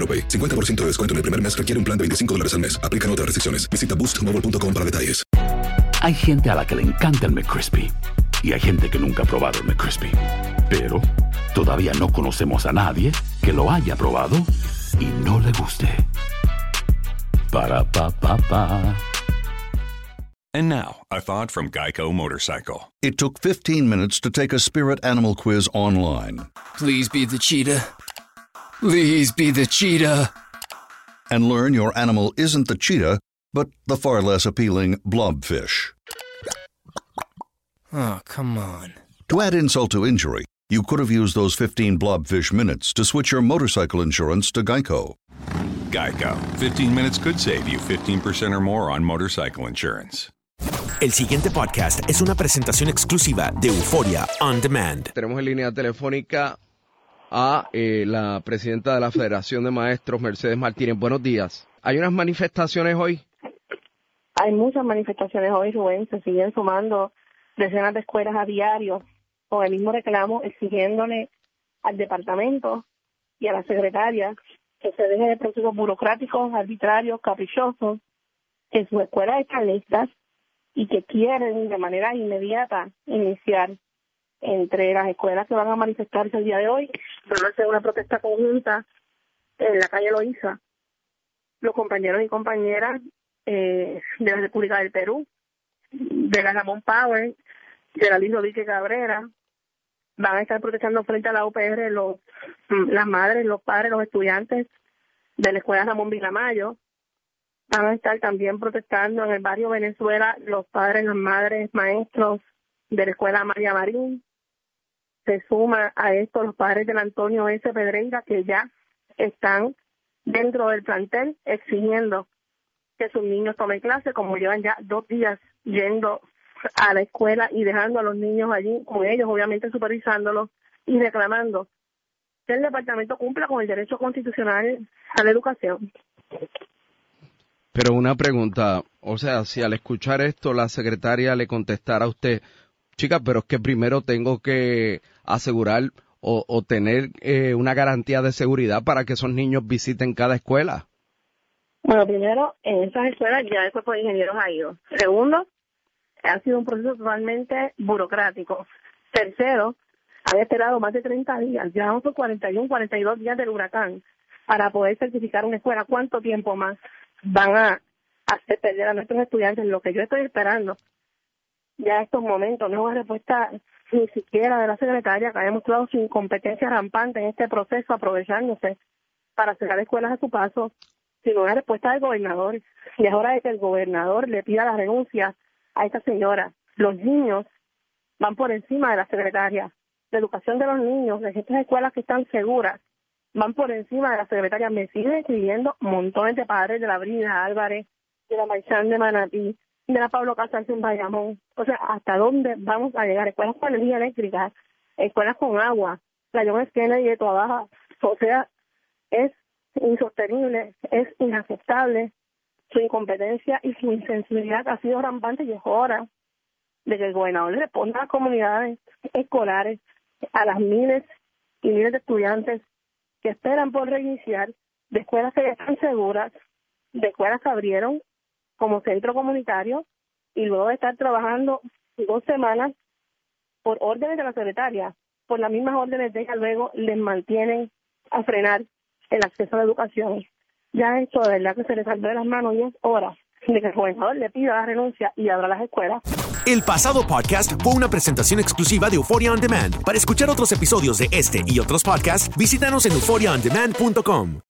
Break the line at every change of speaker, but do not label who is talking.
AroPay. 50% de descuento en el primer mes requiere un plan de 25 dólares al mes. Aplican otras restricciones. Visita boostmobile.com para detalles.
Hay gente a la que le encanta el McCrispy y hay gente que nunca ha probado el McCrispy. Pero todavía no conocemos a nadie que lo haya probado y no le guste. Para pa pa pa.
And now, a thought from Geico Motorcycle.
It took 15 minutes to take a spirit animal quiz online
Please be the cheetah. Please be the cheetah.
and learn your animal isn't the cheetah, but the far less appealing blobfish.
Oh, come on.
To add insult to injury, you could have used those 15 blobfish minutes to switch your motorcycle insurance to Geico.
Geico. 15 minutes could save you 15% or more on motorcycle insurance.
El siguiente podcast es una presentación exclusiva de Euforia On Demand.
Tenemos en línea telefónica a eh, la presidenta de la Federación de Maestros, Mercedes Martínez. Buenos días. ¿Hay unas manifestaciones hoy?
Hay muchas manifestaciones hoy, Rubén, se siguen sumando decenas de escuelas a diario con el mismo reclamo exigiéndole al departamento y a la secretaria que se deje de procesos burocráticos, arbitrarios, caprichosos, que sus escuelas están listas y que quieren de manera inmediata iniciar entre las escuelas que van a manifestarse el día de hoy, van a hacer una protesta conjunta en la calle Loíza. Los compañeros y compañeras eh, de la República del Perú, de la Ramón Power, de la Liz Rodríguez Cabrera, van a estar protestando frente a la UPR los, las madres, los padres, los estudiantes de la Escuela Ramón Vilamayo. Van a estar también protestando en el barrio Venezuela los padres, las madres, maestros de la Escuela María Marín. Se suma a esto los padres del Antonio S. Pedreira que ya están dentro del plantel exigiendo que sus niños tomen clase, como llevan ya dos días yendo a la escuela y dejando a los niños allí con ellos, obviamente supervisándolos y reclamando que el departamento cumpla con el derecho constitucional a la educación.
Pero una pregunta, o sea, si al escuchar esto la secretaria le contestara a usted, chica, pero es que primero tengo que asegurar o, tener eh, una garantía de seguridad para que esos niños visiten cada escuela.
Bueno, primero, en esas escuelas ya el cuerpo de ingenieros ha ido. Segundo, ha sido un proceso totalmente burocrático. Tercero, han esperado más de 30 días, ya vamos por 41, 42 días del huracán para poder certificar una escuela. ¿Cuánto tiempo más van a hacer perder a nuestros estudiantes? Lo que yo estoy esperando ya en estos momentos no una respuesta ni siquiera de la secretaria que ha demostrado su incompetencia rampante en este proceso, aprovechándose para cerrar escuelas a su paso, sino una respuesta del gobernador. Y es hora de que el gobernador le pida la renuncia a esta señora. Los niños van por encima de la secretaria. La educación de los niños, de estas escuelas que están seguras, van por encima de la secretaria. Me siguen escribiendo montones de padres de la Brida Álvarez, de la Maizán de Manatí, de la Pablo Casals en Bayamón. O sea, ¿hasta dónde vamos a llegar? Escuelas con energía eléctrica, escuelas con agua, la John. Kennedy de toda. O sea, es insostenible, es inaceptable su incompetencia y su insensibilidad ha sido rampante y es hora de que el gobernador le ponga a comunidades escolares, a las miles y miles de estudiantes que esperan por reiniciar, de escuelas que ya están seguras, de escuelas que abrieron como centro comunitario y luego de estar trabajando dos semanas por órdenes de la secretaria, por las mismas órdenes de ella luego les mantienen a frenar el acceso a la educación. Ya esto de verdad que se le salió de las manos y es hora de que el gobernador le pida la renuncia y abra las escuelas.
El pasado podcast fue una presentación exclusiva de Euphoria On Demand. Para escuchar otros episodios de este y otros podcasts, visítanos en euphoriaondemand.com.